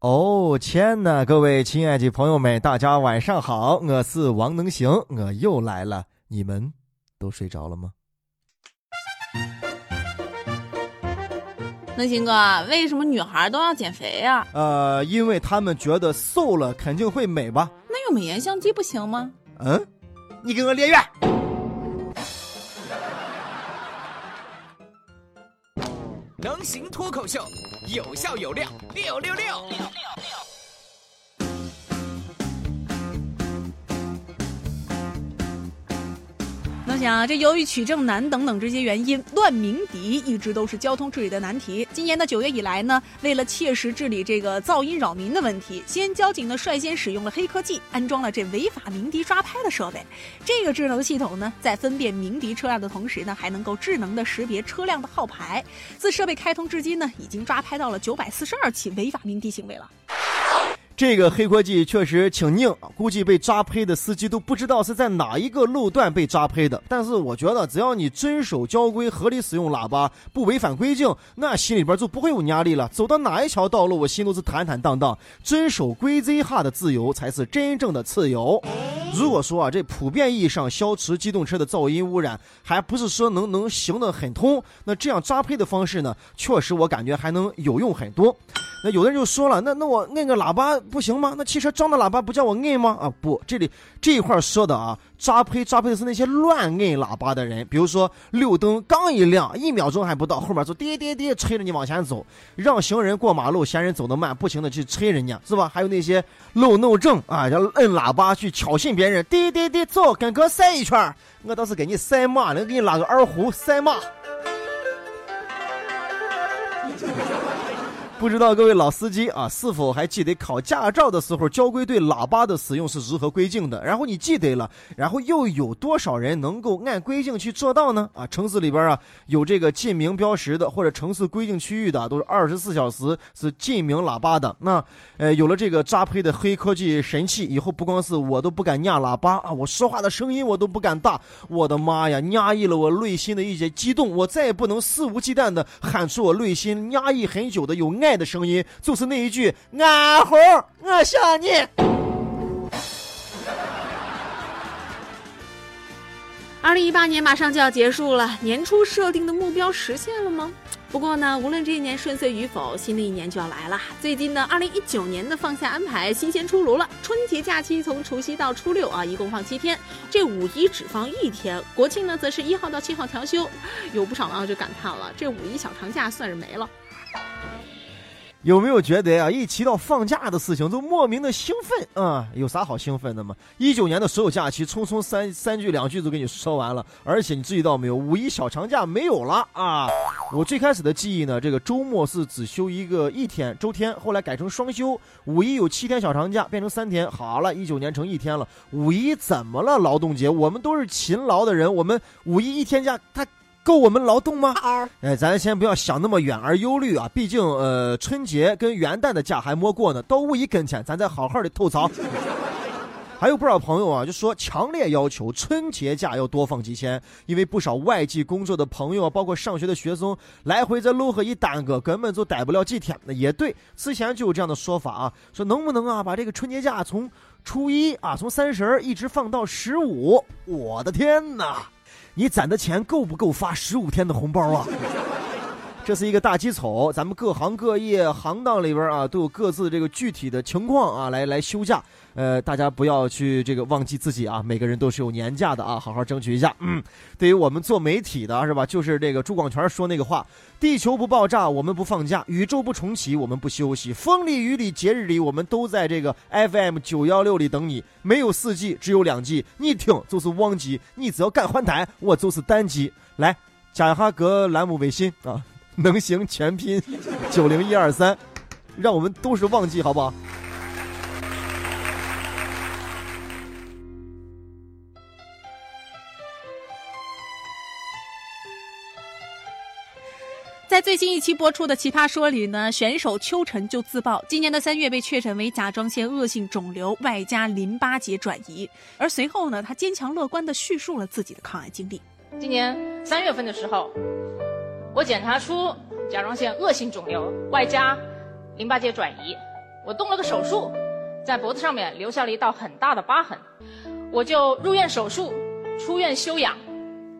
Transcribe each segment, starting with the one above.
哦天呐，各位亲爱的朋友们，大家晚上好，我是王能行，我又来了，你们都睡着了吗？能行哥，为什么女孩都要减肥呀、呃，因为他们觉得瘦了肯定会美吧？那用美颜相机不行吗？嗯，你给我连远。能行脱口秀，有效有料，六六六。能想，这由于取证难等等这些原因，乱鸣笛一直都是交通治理的难题。今年的九月以来呢，为了切实治理这个噪音扰民的问题，西安交警呢率先使用了黑科技，安装了这违法鸣笛抓拍的设备。这个智能系统呢，在分辨鸣笛车辆的同时呢，还能够智能的识别车辆的号牌。自设备开通至今呢，已经抓拍到了九百四十二起违法鸣笛行为了。这个黑科技确实挺硬，估计被抓拍的司机都不知道是在哪一个路段被抓拍的。但是我觉得，只要你遵守交规，合理使用喇叭，不违反规定，那心里边就不会有压力了。走到哪一条道路，我心都是坦坦荡荡。遵守规则下的自由，才是真正的自由。如果说啊，这普遍意义上消除机动车的噪音污染，还不是说能能行得很通，那这样抓胚的方式呢，确实我感觉还能有用很多。那有的人就说了，那那我摁个喇叭不行吗？那汽车装的喇叭不叫我摁吗？啊不，这里这一块说的啊，抓拍抓拍的是那些乱摁喇叭的人，比如说绿灯刚一亮，一秒钟还不到，后面就滴滴滴催着你往前走，让行人过马路，嫌人走得慢，不停的去催人家，是吧？还有那些路怒症啊，要摁喇叭去挑衅别人，滴滴滴走，跟哥赛一圈，我倒是给你赛马能，给你拉个二胡赛马。不知道各位老司机啊，是否还记得考驾照的时候交规对喇叭的使用是如何规定的？然后你记得了，然后又有多少人能够按规定去做到呢？啊，城市里边啊有这个禁鸣标识的，或者城市规定区域的，都是二十四小时是禁鸣喇叭的。那呃，有了这个扎配的黑科技神器，以后不光是我都不敢压喇叭啊，我说话的声音我都不敢大。我的妈呀，压抑了我内心的一些激动，我再也不能肆无忌惮的喊出我内心压抑很久的有爱爱的声音，就是那一句“俺猴，我想你”。二零一八年马上就要结束了，年初设定的目标实现了吗？不过呢，无论这一年顺遂与否，新的一年就要来了。最近呢，二零一九年的放假安排新鲜出炉了。春节假期从除夕到初六啊，一共放七天，这五一只放一天，国庆呢则是一号到七号调休。有不少网友就感叹了，这五一小长假算是没了。有没有觉得啊，一提到放假的事情就莫名的兴奋啊、有啥好兴奋的吗？一九年的所有假期，匆匆三三句两句就给你说完了，而且你注意到没有，五一小长假没有了啊！我最开始的记忆呢，这个周末是只休一个一天周天，后来改成双休，五一有七天小长假，变成三天。好了，一九年成一天了，五一怎么了？劳动节，我们都是勤劳的人，我们五一一天假，他。够我们劳动吗？哎，咱先不要想那么远而忧虑啊，毕竟呃，春节跟元旦的假还没过呢，到五一跟前，咱再好好的吐槽。还有不少朋友啊，就说强烈要求春节假要多放几天，因为不少外地工作的朋友啊，包括上学的学生，来回这路和一耽搁，根本就待不了几天。那也对，之前就有这样的说法啊，说能不能啊，把这个春节假从初一啊，从三十一直放到十五？我的天哪！你攒的钱够不够发十五天的红包啊？这是一个大基础，咱们各行各业行当里边啊，都有各自这个具体的情况啊，来来休假。呃，大家不要去这个忘记自己啊，每个人都是有年假的啊，好好争取一下。嗯，对于我们做媒体的是吧，就是这个朱广权说那个话：地球不爆炸，我们不放假；宇宙不重启，我们不休息。风里雨里节日里，我们都在这个 FM 九幺六里等你。没有四季，只有两季，你听就是旺季，你只要敢换台，我就是单季。来加一下各栏目微信啊，能行全拼九零一二三，让我们都是旺季，好不好？在最新一期播出的《奇葩说》里呢，选手邱晨就自曝，今年的三月被确诊为甲状腺恶性肿瘤，外加淋巴结转移。而随后呢，他坚强乐观地叙述了自己的抗癌经历。今年三月份的时候，我检查出甲状腺恶性肿瘤，外加淋巴结转移。我动了个手术，在脖子上面留下了一道很大的疤痕，我就入院手术，出院休养，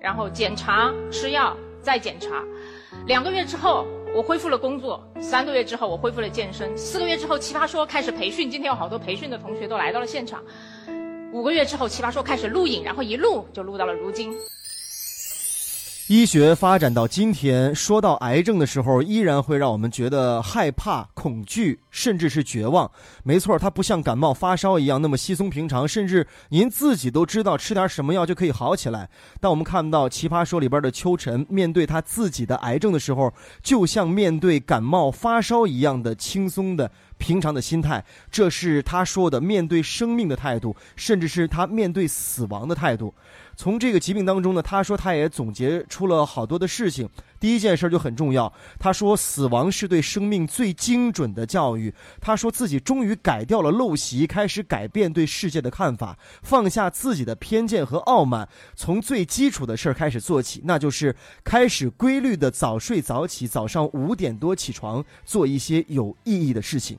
然后检查吃药再检查，两个月之后我恢复了工作，三个月之后我恢复了健身，四个月之后奇葩说开始培训，今天有好多培训的同学都来到了现场，五个月之后奇葩说开始录影，然后一录就录到了如今。医学发展到今天，说到癌症的时候，依然会让我们觉得害怕、恐惧，甚至是绝望。没错，它不像感冒发烧一样那么稀松平常，甚至您自己都知道吃点什么药就可以好起来。但我们看到《奇葩说》里边的秋晨，面对他自己的癌症的时候，就像面对感冒发烧一样的轻松的。平常的心态，这是他说的面对生命的态度，甚至是他面对死亡的态度。从这个疾病当中呢，他说他也总结出了好多的事情。第一件事就很重要，他说死亡是对生命最精准的教育。他说自己终于改掉了陋习，开始改变对世界的看法，放下自己的偏见和傲慢，从最基础的事儿开始做起，那就是开始规律的早睡早起，早上五点多起床，做一些有意义的事情。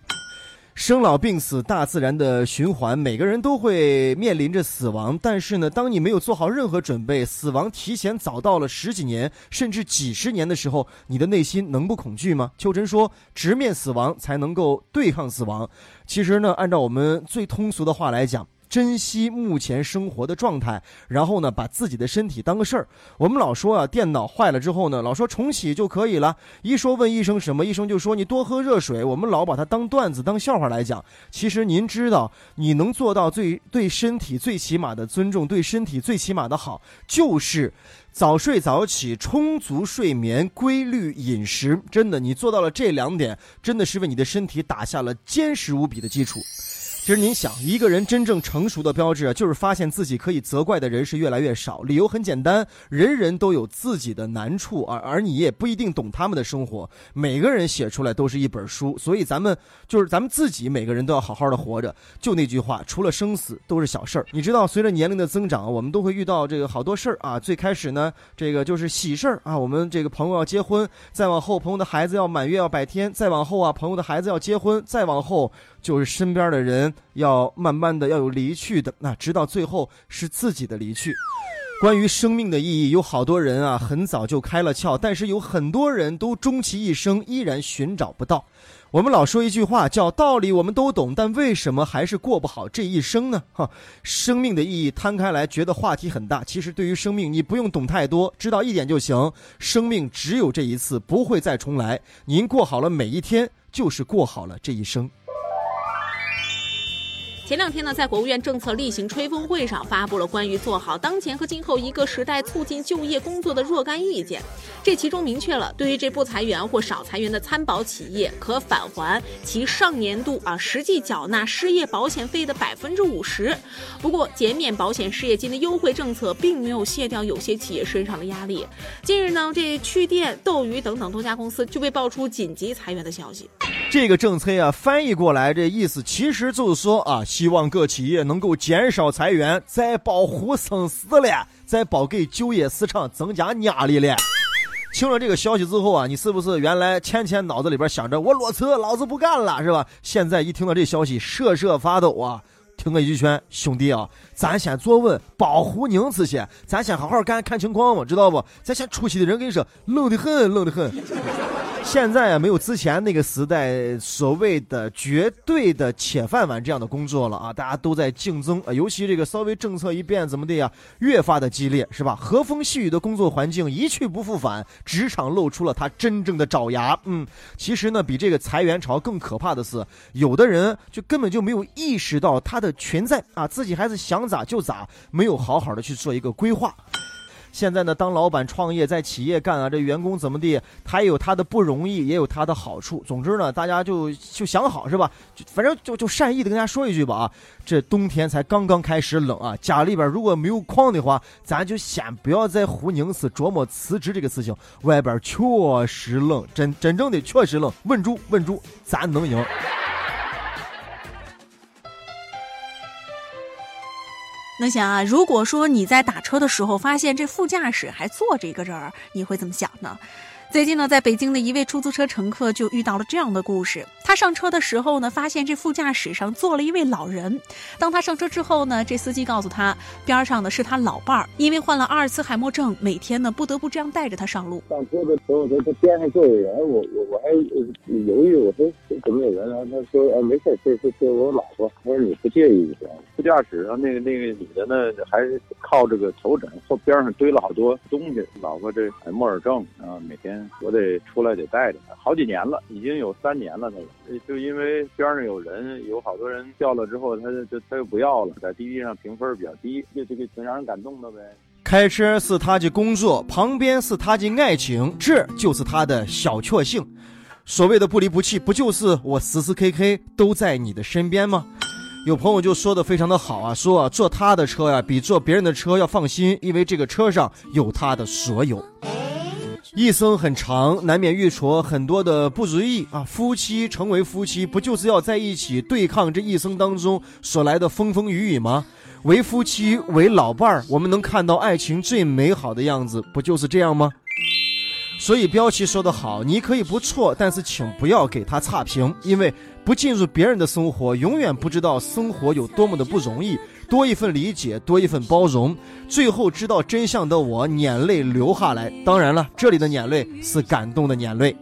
生老病死，大自然的循环，每个人都会面临着死亡。但是呢，当你没有做好任何准备，死亡提前早到了十几年，甚至几十年的时候，你的内心能不恐惧吗？秋晨说：“直面死亡，才能够对抗死亡。”其实呢，按照我们最通俗的话来讲。珍惜目前生活的状态，然后呢，把自己的身体当个事儿。我们老说啊，电脑坏了之后呢，老说重启就可以了。一说问医生什么，医生就说你多喝热水。我们老把它当段子、当笑话来讲。其实您知道，你能做到最对身体最起码的尊重，对身体最起码的好，就是早睡早起、充足睡眠、规律饮食。真的，你做到了这两点，真的是为你的身体打下了坚实无比的基础。其实您想，一个人真正成熟的标志啊，就是发现自己可以责怪的人是越来越少。理由很简单，人人都有自己的难处，而而你也不一定懂他们的生活。每个人写出来都是一本书，所以咱们就是咱们自己，每个人都要好好的活着。就那句话，除了生死都是小事儿。你知道，随着年龄的增长，我们都会遇到这个好多事儿啊。最开始呢，这个就是喜事儿啊，我们这个朋友要结婚；再往后，朋友的孩子要满月要百天；再往后啊，朋友的孩子要结婚；再往后。就是身边的人要慢慢的要有离去的，那直到最后是自己的离去。关于生命的意义，有好多人啊很早就开了窍，但是有很多人都终其一生依然寻找不到。我们老说一句话叫道理我们都懂，但为什么还是过不好这一生呢？哈，生命的意义摊开来，觉得话题很大。其实对于生命，你不用懂太多，知道一点就行。生命只有这一次，不会再重来。您过好了每一天，就是过好了这一生。前两天呢，在国务院政策例行吹风会上，发布了关于做好当前和今后一个时代促进就业工作的若干意见。这其中明确了，对于这不裁员或少裁员的参保企业，可返还其上年度啊实际缴纳失业保险费的百分之五十。不过，减免保险失业金的优惠政策并没有卸掉有些企业身上的压力。近日呢，这趣店、斗鱼等等多家公司就被爆出紧急裁员的消息。这个政策啊，翻译过来这意思其实就是说啊。希望各企业能够减少裁员，再保护生死了，再保给就业市场增加压力了。听了这个消息之后啊，你是不是原来前前脑子里边想着我裸辞，老子不干了，是吧？现在一听到这消息，瑟瑟发抖啊！听我一句劝，兄弟啊，咱先坐稳，保护宁次先，咱先好好干，看情况嘛，知道不？咱先出去的人跟你说，冷得很，冷得很。现在啊，没有之前那个时代所谓的绝对的铁饭碗这样的工作了啊！大家都在竞争啊，尤其这个稍微政策一变，怎么的呀，越发的激烈，是吧？和风细雨的工作环境一去不复返，职场露出了它真正的爪牙。嗯，其实呢，比这个裁员潮更可怕的是，有的人就根本就没有意识到它的存在啊，自己还是想咋就咋，没有好好的去做一个规划。现在呢，当老板创业在企业干啊，这员工怎么地，他也有他的不容易，也有他的好处。总之呢，大家就就想好是吧？反正就就善意的跟大家说一句吧啊，这冬天才刚刚开始冷啊，家里边如果没有矿的话，咱就先不要在胡宁市琢磨辞职这个事情。外边确实冷，真真正的确实冷，稳住稳住，咱能赢。那想啊，如果说你在打车的时候发现这副驾驶还坐着一个人，你会怎么想呢？最近呢，在北京的一位出租车乘客就遇到了这样的故事。他上车的时候呢，发现这副驾驶上坐了一位老人。当他上车之后呢，这司机告诉他，边上的是他老伴儿，因为患了阿尔茨海默症，每天呢不得不这样带着他上路。上车的时候，他他边上坐有人，我我我还犹豫，我说怎么有人？然后他说啊，没事，这这这我老婆。他说你不介意就行。副驾驶上那个那个女的呢，还是靠这个头枕，后边上堆了好多东西。老婆这海默尔症啊，每天。我得出来得带着他，好几年了，已经有三年了。他就因为边上有人，有好多人掉了之后，他就他又不要了，在滴滴上评分比较低，就这个挺让人感动的呗。开车是他的工作，旁边是他的爱情，这就是他的小确幸。所谓的不离不弃，不就是我时时刻刻都在你的身边吗？有朋友就说的非常的好啊，说啊，坐他的车呀，比坐别人的车要放心，因为这个车上有他的所有。一生很长，难免遇挫很多的不如意啊！夫妻成为夫妻，不就是要在一起对抗这一生当中所来的风风雨雨吗？为夫妻，为老伴儿，我们能看到爱情最美好的样子，不就是这样吗？所以标题说得好，你可以不错，但是请不要给他差评，因为不进入别人的生活，永远不知道生活有多么的不容易。多一份理解，多一份包容，最后知道真相的我，眼泪流下来。当然了，这里的眼泪是感动的眼泪。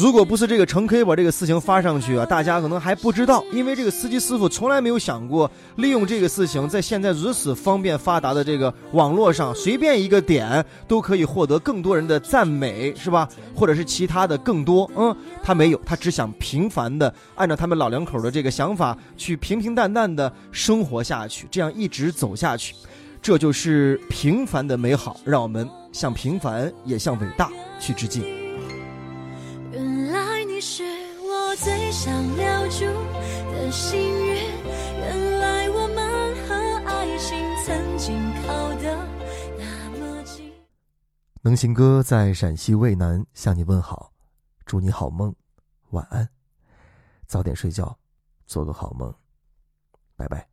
如果不是这个陈 K 把这个事情发上去啊，大家可能还不知道，因为这个司机师傅从来没有想过利用这个事情，在现在如此方便发达的这个网络上，随便一个点都可以获得更多人的赞美，是吧？或者是其他的更多，嗯，他没有，他只想平凡的按照他们老两口的这个想法去平平淡淡的生活下去，这样一直走下去，这就是平凡的美好。让我们向平凡也向伟大去致敬。是我最想留住的幸运，原来我们和爱情曾经靠得那么近。能行哥在陕西渭南向你问好，祝你好梦，晚安，早点睡觉，做个好梦，拜拜。